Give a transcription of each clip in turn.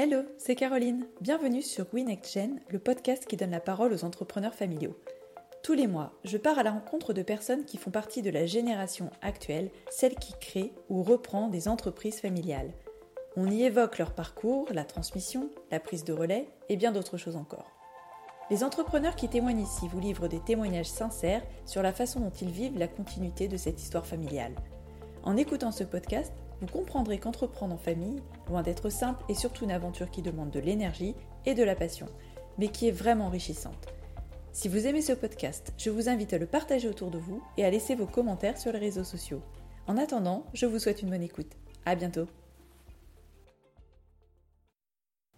Hello, c'est Caroline. Bienvenue sur WeNextGen, le podcast qui donne la parole aux entrepreneurs familiaux. Tous les mois, je pars à la rencontre de personnes qui font partie de la génération actuelle, celle qui crée ou reprend des entreprises familiales. On y évoque leur parcours, la transmission, la prise de relais et bien d'autres choses encore. Les entrepreneurs qui témoignent ici vous livrent des témoignages sincères sur la façon dont ils vivent la continuité de cette histoire familiale. En écoutant ce podcast, vous comprendrez qu'entreprendre en famille, loin d'être simple, est surtout une aventure qui demande de l'énergie et de la passion, mais qui est vraiment enrichissante. Si vous aimez ce podcast, je vous invite à le partager autour de vous et à laisser vos commentaires sur les réseaux sociaux. En attendant, je vous souhaite une bonne écoute. À bientôt.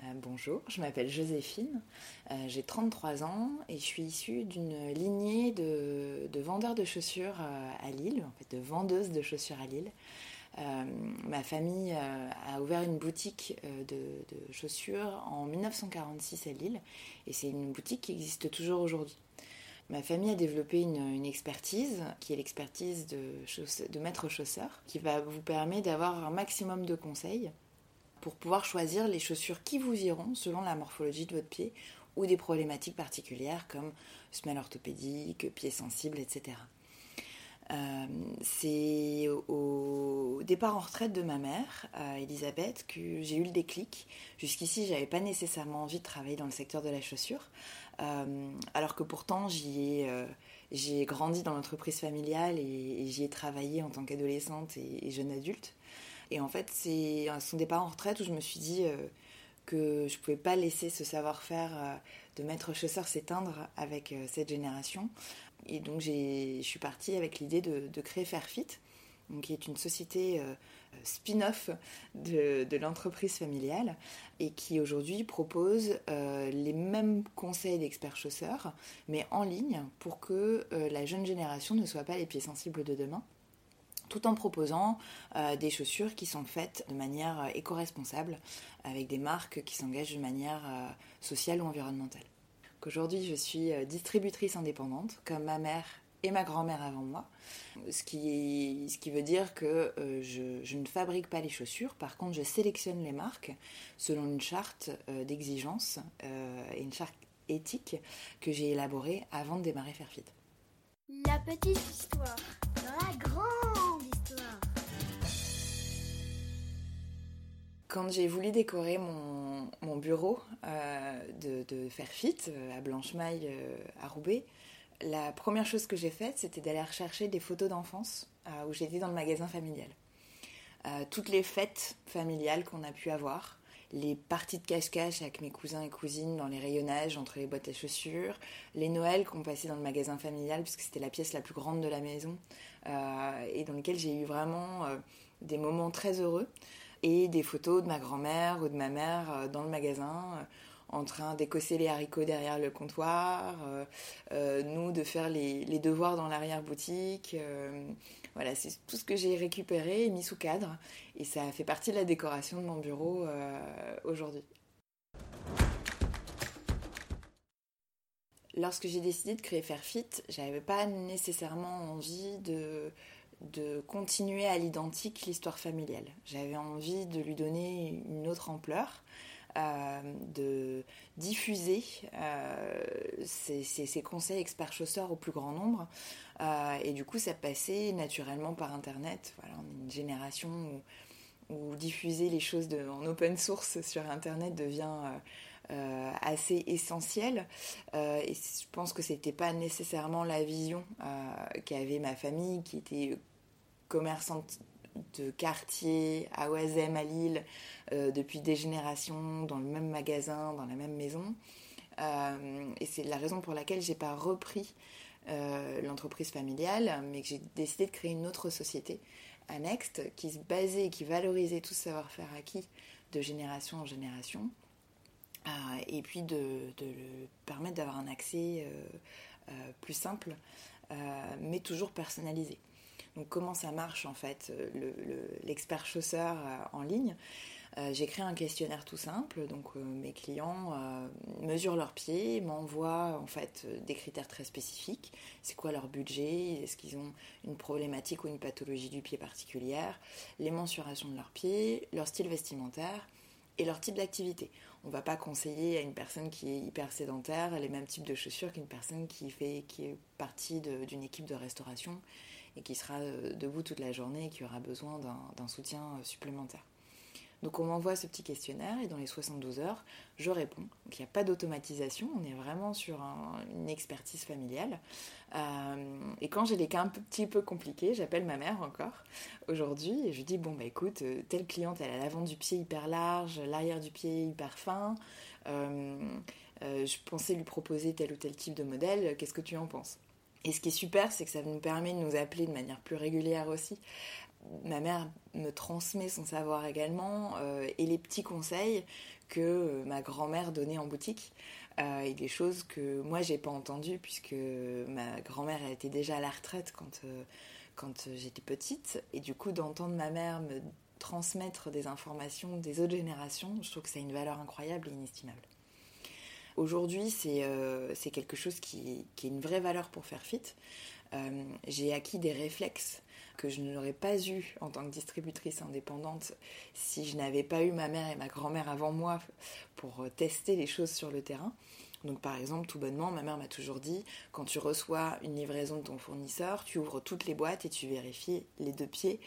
Euh, bonjour, je m'appelle Joséphine, euh, j'ai 33 ans et je suis issue d'une lignée de, vendeurs de chaussures euh, à Lille, en fait de vendeuses de chaussures à Lille. Ma famille a ouvert une boutique de, chaussures en 1946 à Lille et c'est une boutique qui existe toujours aujourd'hui. Ma famille a développé une, expertise qui est l'expertise de, de maître chausseur qui va vous permettre d'avoir un maximum de conseils pour pouvoir choisir les chaussures qui vous iront selon la morphologie de votre pied ou des problématiques particulières comme semelle orthopédique, pied sensible, etc. Euh, c'est au départ en retraite de ma mère, euh, Elisabeth, que j'ai eu le déclic. Jusqu'ici, j'avais pas nécessairement envie de travailler dans le secteur de la chaussure, euh, alors que pourtant j'y ai, j'ai grandi dans l'entreprise familiale et, j'y ai travaillé en tant qu'adolescente et, jeune adulte. Et en fait, c'est son départ en retraite où je me suis dit que je ne pouvais pas laisser ce savoir-faire de maître chausseur s'éteindre avec cette génération. Et donc, je suis partie avec l'idée de, créer Fairfit, qui est une société spin-off de, l'entreprise familiale et qui aujourd'hui propose les mêmes conseils d'experts chausseurs, mais en ligne pour que la jeune génération ne soit pas les pieds sensibles de demain tout en proposant euh, des chaussures qui sont faites de manière euh, éco-responsable, avec des marques qui s'engagent de manière euh, sociale ou environnementale. Aujourd'hui, je suis distributrice indépendante, comme ma mère et ma grand-mère avant moi, ce qui, ce qui veut dire que je, je, ne fabrique pas les chaussures, par contre je sélectionne les marques selon une charte d'exigence et une charte éthique que j'ai élaborée avant de démarrer Fairfit. La petite histoire dans la grande Quand j'ai voulu décorer mon, bureau euh, de, de Fairfit euh, à Blanche-Maille euh, à Roubaix, la première chose que j'ai faite, c'était d'aller rechercher des photos d'enfance où j'étais dans le magasin familial. toutes les fêtes familiales qu'on a pu avoir, les parties de cache-cache avec mes cousins et cousines dans les rayonnages entre les boîtes à chaussures, les Noëls qu'on passait dans le magasin familial puisque c'était la pièce la plus grande de la maison et dans lequel j'ai eu vraiment des moments très heureux et des photos de ma grand-mère ou de ma mère euh, dans le magasin en train d'écosser les haricots derrière le comptoir, nous de faire les, les devoirs dans l'arrière-boutique. Voilà, c'est tout ce que j'ai récupéré et mis sous cadre. Et ça fait partie de la décoration de mon bureau euh, aujourd'hui. Lorsque j'ai décidé de créer Fairfit, j'avais pas nécessairement envie de, de continuer à l'identique l'histoire familiale. J'avais envie de lui donner une autre ampleur. Euh, de diffuser euh, ces, conseils experts chausseurs au plus grand nombre. Euh, et du coup, ça passait naturellement par Internet. Voilà, on est une génération où, diffuser les choses en open source sur Internet devient assez essentiel. et je pense que c'était pas nécessairement la vision qu'avait ma famille, qui était commerçante de quartier à Oisem, à Lille, euh, depuis des générations, dans le même magasin, dans la même maison. Euh, et c'est la raison pour laquelle j'ai pas repris euh, l'entreprise familiale, mais que j'ai décidé de créer une autre société, Annext, qui se basait et qui valorisait tout ce savoir-faire acquis de génération en génération, et puis de, de permettre d'avoir un accès plus simple, mais toujours personnalisé. Donc comment ça marche en fait, euh, l'expert chausseur euh, en ligne euh, j'ai créé un questionnaire tout simple, donc mes clients mesurent leurs pieds, m'envoient en fait des critères très spécifiques. C'est quoi leur budget? Est-ce qu'ils ont une problématique ou une pathologie du pied particulière? Les mensurations de leurs pieds, leur style vestimentaire et leur type d'activité. On ne va pas conseiller à une personne qui est hyper sédentaire les mêmes types de chaussures qu'une personne qui, fait, qui est partie d'une équipe de restauration et qui sera euh, debout toute la journée et qui aura besoin d'un soutien euh, supplémentaire. Donc on m'envoie ce petit questionnaire et dans les 72 heures, je réponds. Donc il n'y a pas d'automatisation, on est vraiment sur une expertise familiale. Euh, et quand j'ai des cas un petit peu compliqués, j'appelle ma mère encore aujourd'hui et je lui dis bon bah écoute, telle cliente elle a l'avant du pied hyper large, l'arrière du pied hyper fin. Je pensais lui proposer tel ou tel type de modèle, qu'est-ce que tu en penses? Et ce qui est super, c'est que ça nous permet de nous appeler de manière plus régulière aussi ma mère me transmet son savoir également euh, et les petits conseils que euh, ma grand-mère donnait en boutique euh, et des choses que moi j'ai pas entendues puisque ma grand-mère était déjà à la retraite quand, quand j'étais petite et du coup d'entendre ma mère me transmettre des informations des autres générations, je trouve que ça a une valeur incroyable et inestimable. Aujourd'hui, c'est quelque chose qui, qui, est une vraie valeur pour faire fit. j'ai acquis des réflexes que je n'aurais pas eu en tant que distributrice indépendante si je n'avais pas eu ma mère et ma grand-mère avant moi pour euh, tester les choses sur le terrain. Donc par exemple, tout bonnement, ma mère m'a toujours dit, quand tu reçois une livraison de ton fournisseur, tu ouvres toutes les boîtes et tu vérifies les deux pieds,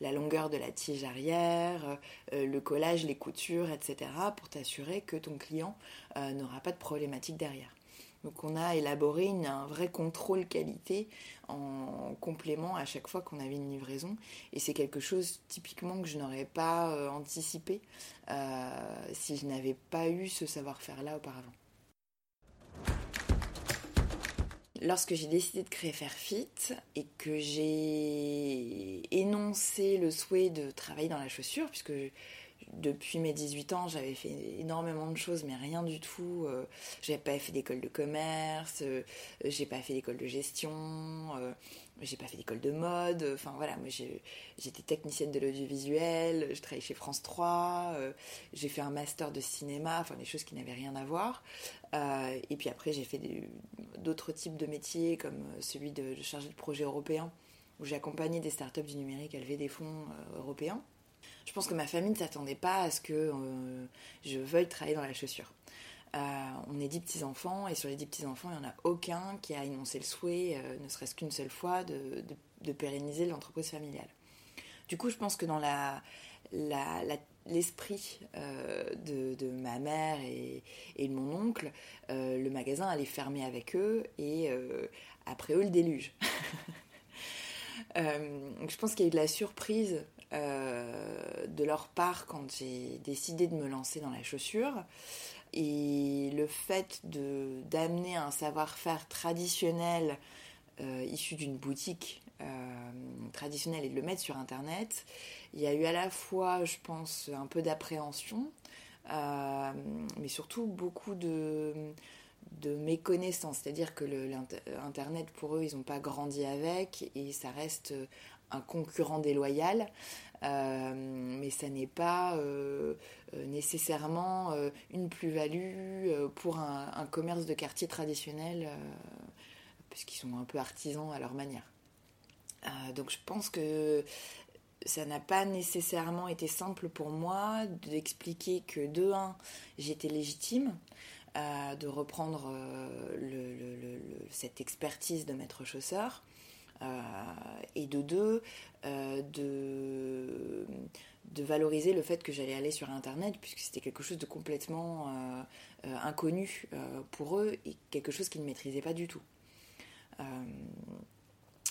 la longueur de la tige arrière, euh, le collage, les coutures, etc., pour t'assurer que ton client euh, n'aura pas de problématique derrière. Donc on a élaboré un vrai contrôle qualité en complément à chaque fois qu'on avait une livraison. Et c'est quelque chose typiquement que je n'aurais pas euh, anticipé si je n'avais pas eu ce savoir-faire-là auparavant. Lorsque j'ai décidé de créer Fairfit et que j'ai énoncé le souhait de travailler dans la chaussure, puisque depuis mes 18 ans, j'avais fait énormément de choses, mais rien du tout. Euh, j'avais pas fait d'école de commerce, euh, j'ai pas fait d'école de gestion, euh, j'ai pas fait d'école de mode. Enfin voilà, moi j'étais technicienne de l'audiovisuel, je travaillais chez France 3, j'ai fait un master de cinéma, enfin des choses qui n'avaient rien à voir. Et puis après, j'ai fait d'autres types de métiers, comme celui de, de chargé de projet européen, où j'ai accompagné des startups du numérique à lever des fonds européens. Je pense que ma famille ne s'attendait pas à ce que euh, je veuille travailler dans la chaussure. Euh, on est dix petits-enfants et sur les dix petits-enfants, il n'y en a aucun qui a énoncé le souhait, euh, ne serait-ce qu'une seule fois, de, pérenniser l'entreprise familiale. Du coup, je pense que dans l'esprit de, ma mère et, de mon oncle, le magasin allait fermer avec eux et après eux le déluge. je pense qu'il y a eu de la surprise euh, de leur part quand j'ai décidé de me lancer dans la chaussure. Et le fait d'amener un savoir-faire traditionnel euh, issu d'une boutique euh, traditionnelle et de le mettre sur Internet, il y a eu à la fois, je pense, un peu d'appréhension, mais surtout beaucoup de, méconnaissance. C'est-à-dire que l'Internet, pour eux, ils n'ont pas grandi avec et ça reste un concurrent déloyal. Euh, mais ça n'est pas euh, euh, nécessairement une plus-value pour un, commerce de quartier traditionnel, puisqu'ils sont un peu artisans à leur manière. Donc je pense que ça n'a pas nécessairement été simple pour moi d'expliquer que de un, j'étais légitime de reprendre cette expertise de maître chausseur, euh, et de deux, euh, de, valoriser le fait que j'allais aller sur Internet, puisque c'était quelque chose de complètement euh, inconnu pour eux et quelque chose qu'ils ne maîtrisaient pas du tout.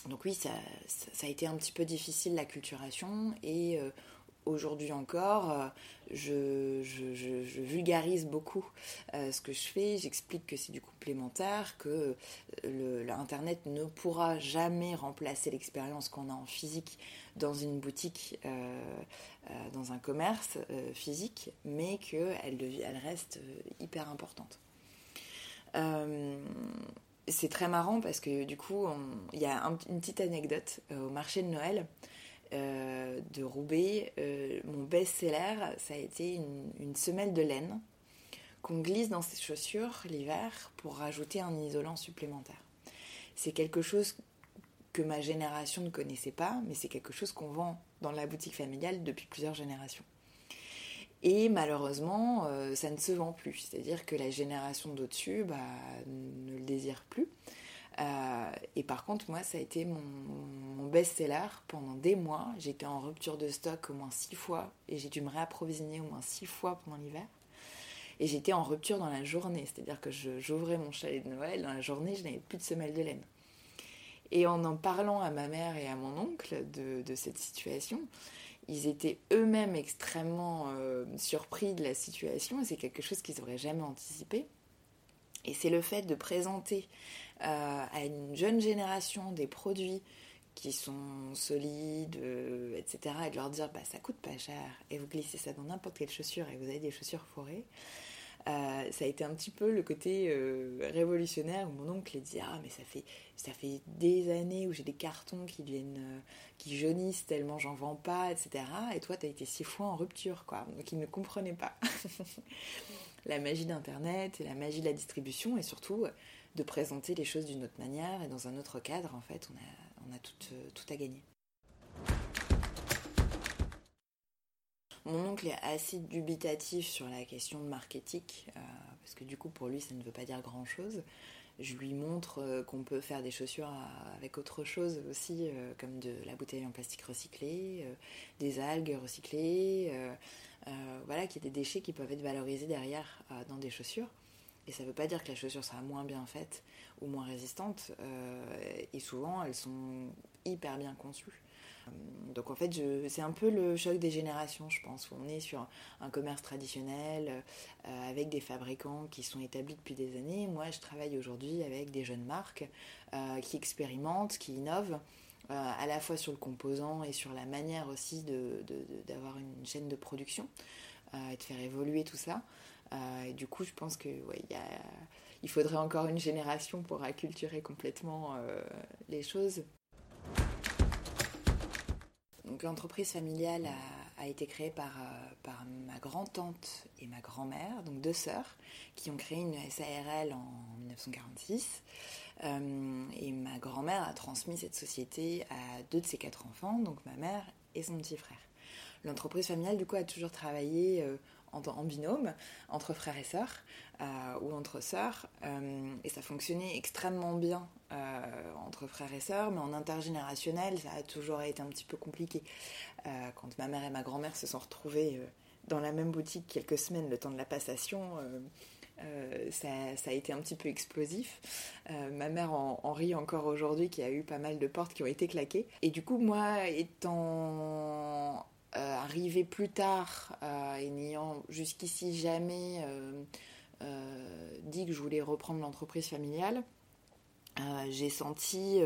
Donc oui, ça, a été un petit peu difficile la culturation et aujourd'hui encore, euh, je, vulgarise beaucoup euh, ce que je fais. J'explique que c'est du complémentaire, que l'Internet ne pourra jamais remplacer l'expérience qu'on a en physique dans une boutique, euh, dans un commerce physique, mais qu'elle elle reste hyper importante. C'est très marrant parce que du coup, il y a une petite anecdote au marché de Noël. Euh, de Roubaix, euh, mon best-seller, ça a été une, semelle de laine qu'on glisse dans ses chaussures l'hiver pour rajouter un isolant supplémentaire. C'est quelque chose que ma génération ne connaissait pas, mais c'est quelque chose qu'on vend dans la boutique familiale depuis plusieurs générations. Et malheureusement, ça ne se vend plus. C'est-à-dire que la génération d'au-dessus bah, ne le désire plus. et par contre, moi, ça a été mon, best-seller pendant des mois. J'étais en rupture de stock au moins six fois et j'ai dû me réapprovisionner au moins six fois pendant l'hiver. Et j'étais en rupture dans la journée, c'est-à-dire que j'ouvrais mon chalet de Noël, dans la journée, je n'avais plus de semelle de laine. Et en en parlant à ma mère et à mon oncle de, cette situation, ils étaient eux-mêmes extrêmement euh, surpris de la situation, et c'est quelque chose qu'ils n'auraient jamais anticipé. Et c'est le fait de présenter euh, à une jeune génération des produits qui sont solides, euh, etc. Et de leur dire, bah, ça coûte pas cher, et vous glissez ça dans n'importe quelle chaussure, et vous avez des chaussures forées. Euh, ça a été un petit peu le côté euh, révolutionnaire où mon oncle dit ah mais ça fait ça fait des années où j'ai des cartons qui viennent qui jaunissent tellement j'en vends pas etc et toi tu as été six fois en rupture quoi donc il ne comprenait pas la magie d'internet et la magie de la distribution et surtout de présenter les choses d'une autre manière et dans un autre cadre en fait on a on a tout, tout à gagner. Mon oncle est assez dubitatif sur la question de marketing, euh, parce que du coup pour lui ça ne veut pas dire grand-chose. Je lui montre euh, qu'on peut faire des chaussures avec autre chose aussi, euh, comme de la bouteille en plastique recyclé, des algues recyclées, voilà, qui y a des déchets qui peuvent être valorisés derrière dans des chaussures. Et ça ne veut pas dire que la chaussure sera moins bien faite ou moins résistante. Et souvent, elles sont hyper bien conçues. Euh, donc en fait, c'est un peu le choc des générations, je pense. On est sur un commerce traditionnel euh, avec des fabricants qui sont établis depuis des années. Moi, je travaille aujourd'hui avec des jeunes marques qui expérimentent, qui innovent. à la fois sur le composant et sur la manière aussi d'avoir une chaîne de production et de faire évoluer tout ça. Euh, du coup, je pense que il faudrait encore une génération pour acculturer complètement euh, les choses. Donc l'entreprise familiale a, été créée par, euh, par ma grand-tante et ma grand-mère, donc deux sœurs, qui ont créé une SARL en 1946. et ma grand-mère a transmis cette société à deux de ses quatre enfants, donc ma mère et son petit frère. L'entreprise familiale, du coup, a toujours travaillé en, binôme, entre frères et sœurs, euh, ou entre sœurs, euh, et ça fonctionnait extrêmement bien euh, entre frères et sœurs, mais en intergénérationnel, ça a toujours été un petit peu compliqué. quand ma mère et ma grand-mère se sont retrouvées dans la même boutique quelques semaines, le temps de la passation, ça, a été un petit peu explosif. ma mère en, rit encore aujourd'hui, qui a eu pas mal de portes qui ont été claquées. Et du coup, moi, étant euh, arrivé plus tard euh, et n'ayant jusqu'ici jamais euh, dit que je voulais reprendre l'entreprise familiale, j'ai senti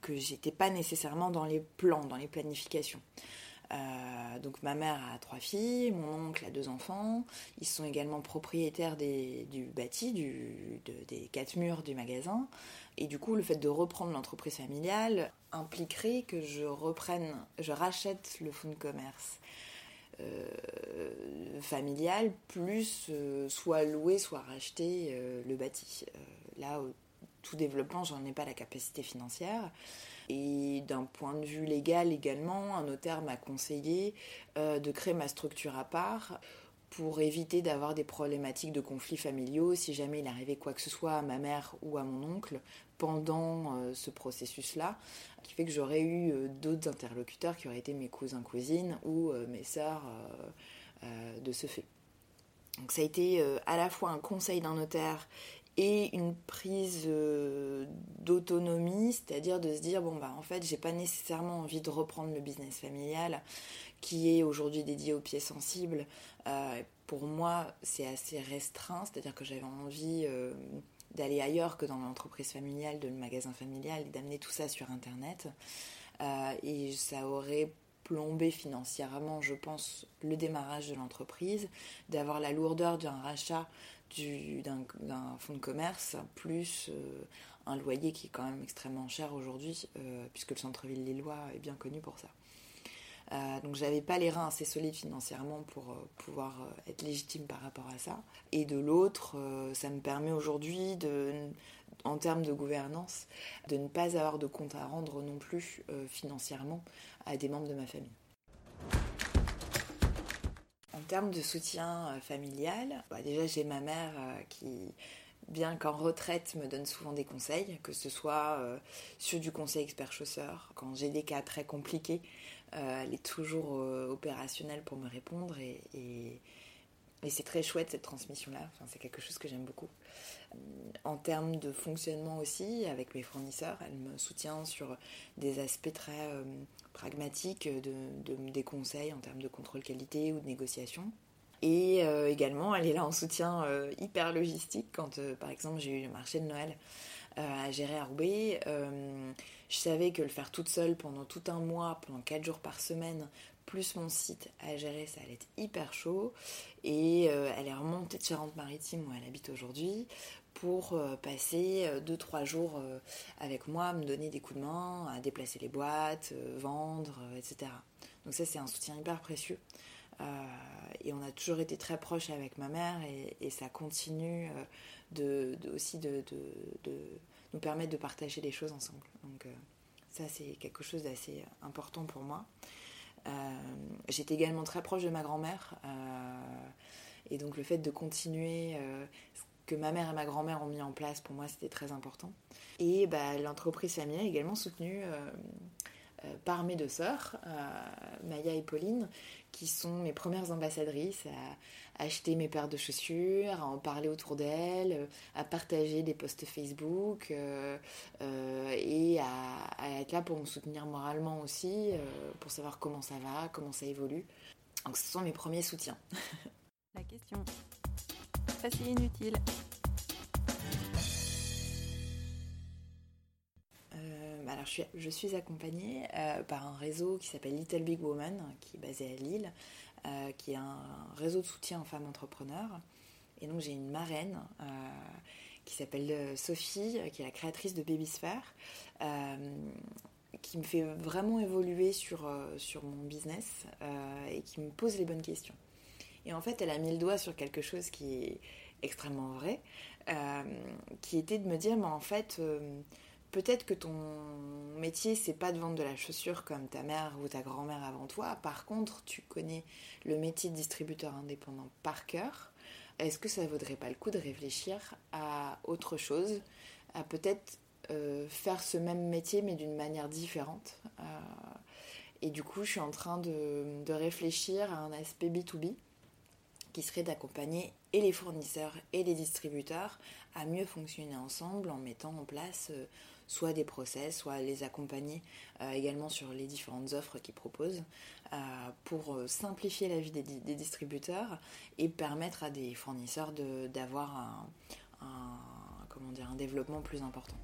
que j'étais pas nécessairement dans les plans, dans les planifications. donc ma mère a trois filles, mon oncle a deux enfants. Ils sont également propriétaires du bâti, des quatre murs du magasin. Et du coup, le fait de reprendre l'entreprise familiale impliquerait que je reprenne, je rachète le fonds de commerce euh, familial, plus euh, soit louer, soit racheter euh, le bâti. là, tout développement, j'en ai pas la capacité financière. Et d'un point de vue légal également, un notaire m'a conseillé de créer ma structure à part pour éviter d'avoir des problématiques de conflits familiaux si jamais il arrivait quoi que ce soit à ma mère ou à mon oncle pendant euh, ce processus-là, qui fait que j'aurais eu euh, d'autres interlocuteurs qui auraient été mes cousins, cousines ou euh, mes sœurs de ce fait. Donc ça a été à la fois un conseil d'un notaire et une prise d'autonomie, c'est-à-dire de se dire bon bah en fait j'ai pas nécessairement envie de reprendre le business familial qui est aujourd'hui dédié aux pieds sensibles. pour moi c'est assez restreint, c'est-à-dire que j'avais envie d'aller ailleurs que dans l'entreprise familiale, de le magasin familial, et d'amener tout ça sur Internet. Euh, et ça aurait plombé financièrement, je pense, le démarrage de l'entreprise, d'avoir la lourdeur d'un rachat d'un fonds de commerce, plus euh, un loyer qui est quand même extrêmement cher aujourd'hui, euh, puisque le centre-ville lillois est bien connu pour ça. Euh, donc j'avais pas les reins assez solides financièrement pour euh, pouvoir être légitime par rapport à ça. Et de l'autre, ça me permet aujourd'hui en termes de gouvernance, de ne pas avoir de compte à rendre non plus financièrement à des membres de ma famille. Termes de soutien familial, bah, déjà j'ai ma mère qui bien qu'en retraite, me donne souvent des conseils, que ce soit euh, sur du conseil expert chausseur, quand j'ai des cas très compliqués, euh, elle est toujours euh, opérationnelle pour me répondre et, c'est très chouette cette transmission-là, c'est quelque chose que j'aime beaucoup. En termes de fonctionnement aussi, avec mes fournisseurs, elle me soutient sur des aspects très pragmatiques, de, des conseils en termes de contrôle qualité ou de négociation. Et euh, également, elle est là en soutien euh, hyper logistique quand, euh, par exemple, j'ai eu le marché de Noël à gérer à Roubaix. je savais que le faire toute seule pendant tout un mois, pendant 4 jours par semaine, plus mon site à gérer, ça allait être hyper chaud. Et elle est remontée de Charente-Maritime où elle habite aujourd'hui pour passer 2-3 jours avec moi, me donner des coups de main, à déplacer les boîtes, vendre, etc. Donc ça c'est un soutien hyper précieux. Euh, et on a toujours été très proches avec ma mère et, ça continue euh, de, aussi de, nous permettre de partager les choses ensemble. Donc euh, ça c'est quelque chose d'assez important pour moi. J'étais également très proche de ma grand-mère et donc le fait de continuer ce que ma mère et ma grand-mère ont mis en place pour moi c'était très important. Et bah, l'entreprise familiale a également soutenu euh, par mes deux sœurs, euh, Maya et Pauline, qui sont mes premières ambassadrices à acheter mes paires de chaussures, à en parler autour d'elles, à partager des posts Facebook euh, et à, être là pour me soutenir moralement aussi, pour savoir comment ça va, comment ça évolue. Donc ce sont mes premiers soutiens. La question. Facile inutile. Alors je suis, accompagnée euh, par un réseau qui s'appelle Little Big Woman, qui est basé à Lille, euh, qui est un, réseau de soutien aux femmes entrepreneurs. Et donc j'ai une marraine euh, qui s'appelle Sophie, qui est la créatrice de Babysphere, qui me fait vraiment évoluer sur, sur mon business et qui me pose les bonnes questions. Et en fait, elle a mis le doigt sur quelque chose qui est extrêmement vrai, qui était de me dire, mais en fait peut-être que ton métier, c'est pas de vendre de la chaussure comme ta mère ou ta grand-mère avant toi. Par contre, tu connais le métier de distributeur indépendant par cœur. Est-ce que ça vaudrait pas le coup de réfléchir à autre chose, à peut-être euh, faire ce même métier mais d'une manière différente euh, Et du coup, je suis en train de, de réfléchir à un aspect B2B qui serait d'accompagner et les fournisseurs et les distributeurs à mieux fonctionner ensemble en mettant en place euh, soit des process, soit les accompagner euh, également sur les différentes offres qu'ils proposent euh, pour simplifier la vie des, distributeurs et permettre à des fournisseurs d'avoir dire, un développement plus important.